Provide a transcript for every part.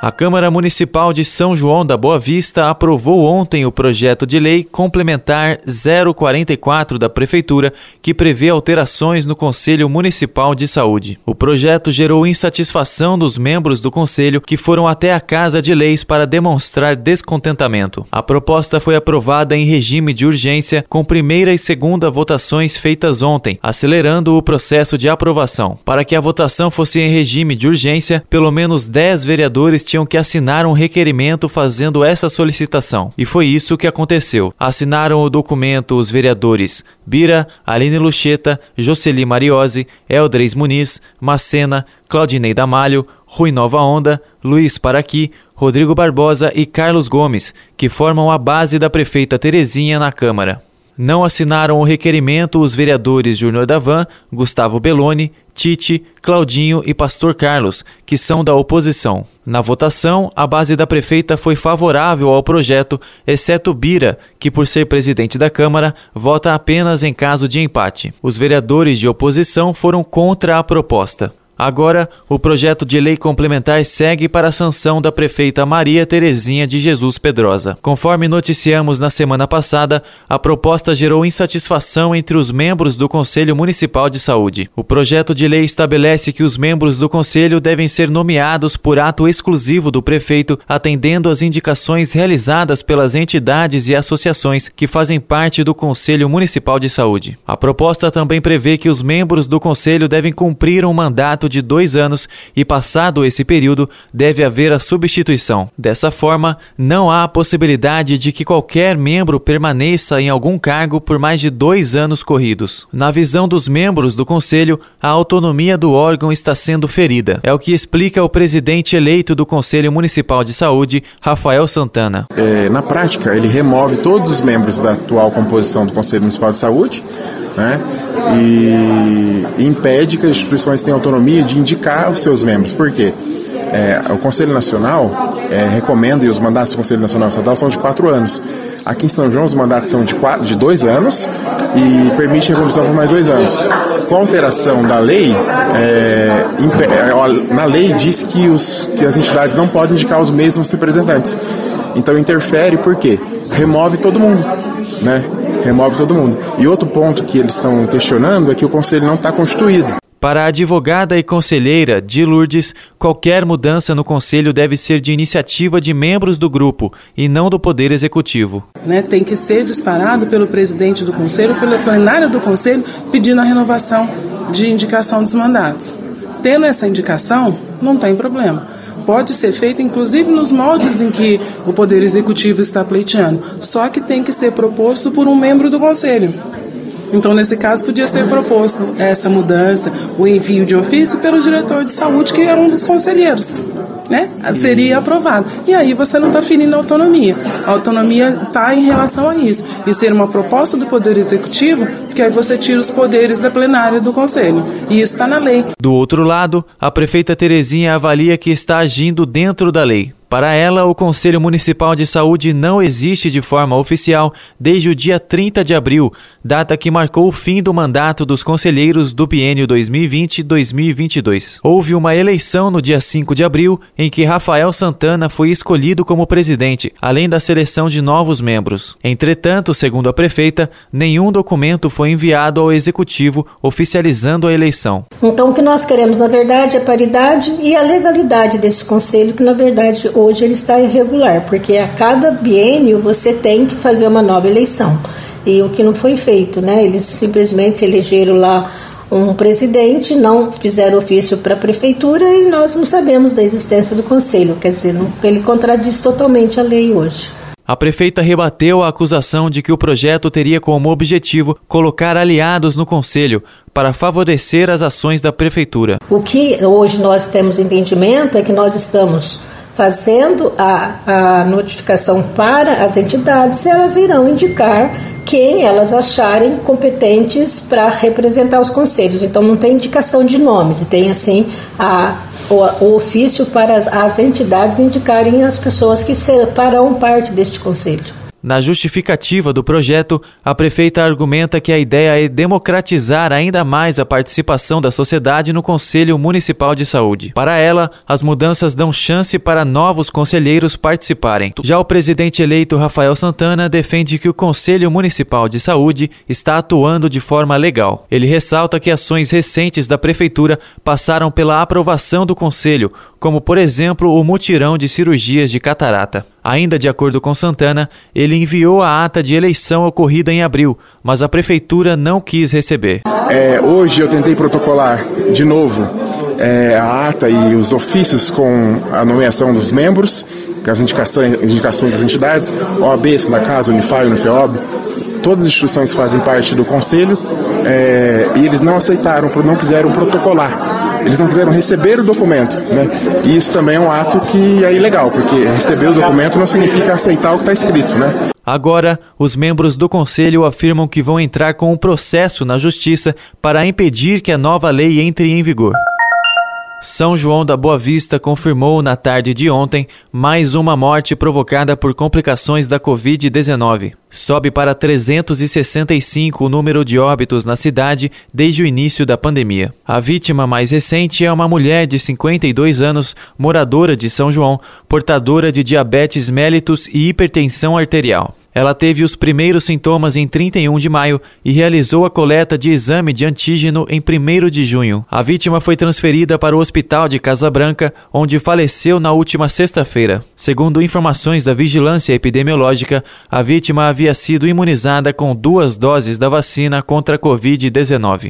A Câmara Municipal de São João da Boa Vista aprovou ontem o projeto de lei complementar 044 da Prefeitura, que prevê alterações no Conselho Municipal de Saúde. O projeto gerou insatisfação dos membros do Conselho que foram até a Casa de Leis para demonstrar descontentamento. A proposta foi aprovada em regime de urgência, com primeira e segunda votações feitas ontem, acelerando o processo de aprovação. Para que a votação fosse em regime de urgência, pelo menos 10 vereadores tinham que assinar um requerimento fazendo essa solicitação. E foi isso que aconteceu. Assinaram o documento os vereadores Bira, Aline Lucheta, Jocely Mariose, Eldres Muniz, Macena, Claudinei Damalho, Rui Nova Onda, Luiz Paraqui, Rodrigo Barbosa e Carlos Gomes, que formam a base da prefeita Terezinha na Câmara. Não assinaram o requerimento os vereadores Júnior Davan, Gustavo Belloni, Tite, Claudinho e Pastor Carlos, que são da oposição. Na votação, a base da prefeita foi favorável ao projeto, exceto Bira, que, por ser presidente da Câmara, vota apenas em caso de empate. Os vereadores de oposição foram contra a proposta. Agora, o projeto de lei complementar segue para a sanção da prefeita Maria Terezinha de Jesus Pedrosa. Conforme noticiamos na semana passada, a proposta gerou insatisfação entre os membros do Conselho Municipal de Saúde. O projeto de lei estabelece que os membros do conselho devem ser nomeados por ato exclusivo do prefeito, atendendo às indicações realizadas pelas entidades e associações que fazem parte do Conselho Municipal de Saúde. A proposta também prevê que os membros do conselho devem cumprir um mandato de dois anos e, passado esse período, deve haver a substituição. Dessa forma, não há a possibilidade de que qualquer membro permaneça em algum cargo por mais de dois anos corridos. Na visão dos membros do Conselho, a autonomia do órgão está sendo ferida. É o que explica o presidente eleito do Conselho Municipal de Saúde, Rafael Santana. É, na prática, ele remove todos os membros da atual composição do Conselho Municipal de Saúde né? e impede que as instituições tenham autonomia de indicar os seus membros. Por quê? É, o Conselho Nacional é, recomenda, e os mandatos do Conselho Nacional Estadual são de quatro anos. Aqui em São João, os mandatos são de, quatro, de dois anos e permite a revolução por mais dois anos. Com a alteração da lei, é, é na lei diz que, os, que as entidades não podem indicar os mesmos representantes. Então interfere por quê? Remove todo mundo. Né? Remove todo mundo. E outro ponto que eles estão questionando é que o conselho não está constituído. Para a advogada e conselheira de Lourdes, qualquer mudança no conselho deve ser de iniciativa de membros do grupo e não do Poder Executivo. Né, tem que ser disparado pelo presidente do conselho, pela plenária do conselho, pedindo a renovação de indicação dos mandatos. Tendo essa indicação, não tem problema pode ser feita inclusive nos moldes em que o Poder Executivo está pleiteando, só que tem que ser proposto por um membro do Conselho. Então, nesse caso, podia ser proposto essa mudança, o envio de ofício pelo diretor de saúde, que é um dos conselheiros né? Seria aprovado. E aí você não está ferindo a autonomia. A autonomia está em relação a isso. E ser uma proposta do Poder Executivo, porque aí você tira os poderes da plenária do Conselho. E isso está na lei. Do outro lado, a prefeita Terezinha avalia que está agindo dentro da lei. Para ela, o Conselho Municipal de Saúde não existe de forma oficial desde o dia 30 de abril, data que marcou o fim do mandato dos conselheiros do biênio 2020-2022. Houve uma eleição no dia 5 de abril em que Rafael Santana foi escolhido como presidente, além da seleção de novos membros. Entretanto, segundo a prefeita, nenhum documento foi enviado ao executivo oficializando a eleição. Então, o que nós queremos, na verdade, é a paridade e a legalidade desse conselho, que na verdade hoje ele está irregular, porque a cada biênio você tem que fazer uma nova eleição. E o que não foi feito, né? Eles simplesmente elegeram lá um presidente, não fizeram ofício para a prefeitura e nós não sabemos da existência do conselho. Quer dizer, ele contradiz totalmente a lei hoje. A prefeita rebateu a acusação de que o projeto teria como objetivo colocar aliados no conselho para favorecer as ações da prefeitura. O que hoje nós temos entendimento é que nós estamos fazendo a, a notificação para as entidades, elas irão indicar quem elas acharem competentes para representar os conselhos. Então não tem indicação de nomes, tem assim a, o, o ofício para as, as entidades indicarem as pessoas que farão parte deste conselho. Na justificativa do projeto, a prefeita argumenta que a ideia é democratizar ainda mais a participação da sociedade no Conselho Municipal de Saúde. Para ela, as mudanças dão chance para novos conselheiros participarem. Já o presidente eleito Rafael Santana defende que o Conselho Municipal de Saúde está atuando de forma legal. Ele ressalta que ações recentes da prefeitura passaram pela aprovação do conselho, como por exemplo o mutirão de cirurgias de catarata. Ainda de acordo com Santana, ele enviou a ata de eleição ocorrida em abril, mas a prefeitura não quis receber. É, hoje eu tentei protocolar de novo é, a ata e os ofícios com a nomeação dos membros, com as indicações, indicações das entidades, OAB, na casa, Unify, Unifeob, todas as instituições fazem parte do conselho é, e eles não aceitaram, não quiseram protocolar. Eles não quiseram receber o documento, né? E isso também é um ato que é ilegal, porque receber o documento não significa aceitar o que está escrito, né? Agora, os membros do conselho afirmam que vão entrar com um processo na justiça para impedir que a nova lei entre em vigor. São João da Boa Vista confirmou na tarde de ontem mais uma morte provocada por complicações da Covid-19. Sobe para 365 o número de óbitos na cidade desde o início da pandemia. A vítima mais recente é uma mulher de 52 anos, moradora de São João, portadora de diabetes mellitus e hipertensão arterial. Ela teve os primeiros sintomas em 31 de maio e realizou a coleta de exame de antígeno em 1 de junho. A vítima foi transferida para o hospital de Casa Branca, onde faleceu na última sexta-feira. Segundo informações da Vigilância Epidemiológica, a vítima havia sido imunizada com duas doses da vacina contra a Covid-19.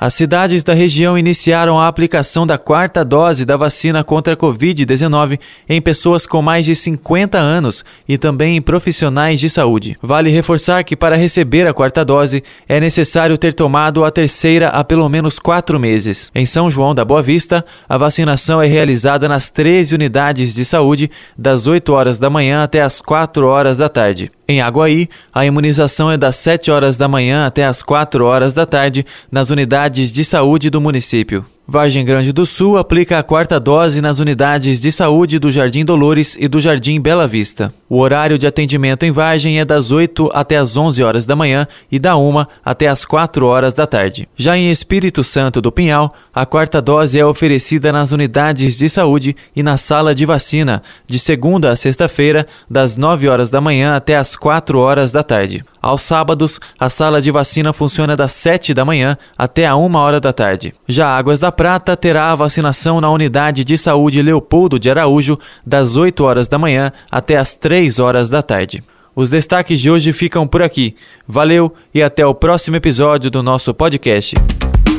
As cidades da região iniciaram a aplicação da quarta dose da vacina contra a Covid-19 em pessoas com mais de 50 anos e também em profissionais de saúde. Vale reforçar que para receber a quarta dose é necessário ter tomado a terceira há pelo menos quatro meses. Em São João da Boa Vista, a vacinação é realizada nas 13 unidades de saúde, das 8 horas da manhã até as 4 horas da tarde. Em Aguaí, a imunização é das 7 horas da manhã até as 4 horas da tarde nas unidades de saúde do município. Vargem Grande do Sul aplica a quarta dose nas unidades de saúde do Jardim Dolores e do Jardim Bela Vista. O horário de atendimento em Vargem é das 8 até as 11 horas da manhã e da 1 até as 4 horas da tarde. Já em Espírito Santo do Pinhal, a quarta dose é oferecida nas unidades de saúde e na sala de vacina, de segunda a sexta-feira, das 9 horas da manhã até as 4 horas da tarde. Aos sábados, a sala de vacina funciona das 7 da manhã até a 1 hora da tarde. Já Águas da Prata terá a vacinação na unidade de saúde Leopoldo de Araújo das 8 horas da manhã até as 3 horas da tarde. Os destaques de hoje ficam por aqui. Valeu e até o próximo episódio do nosso podcast.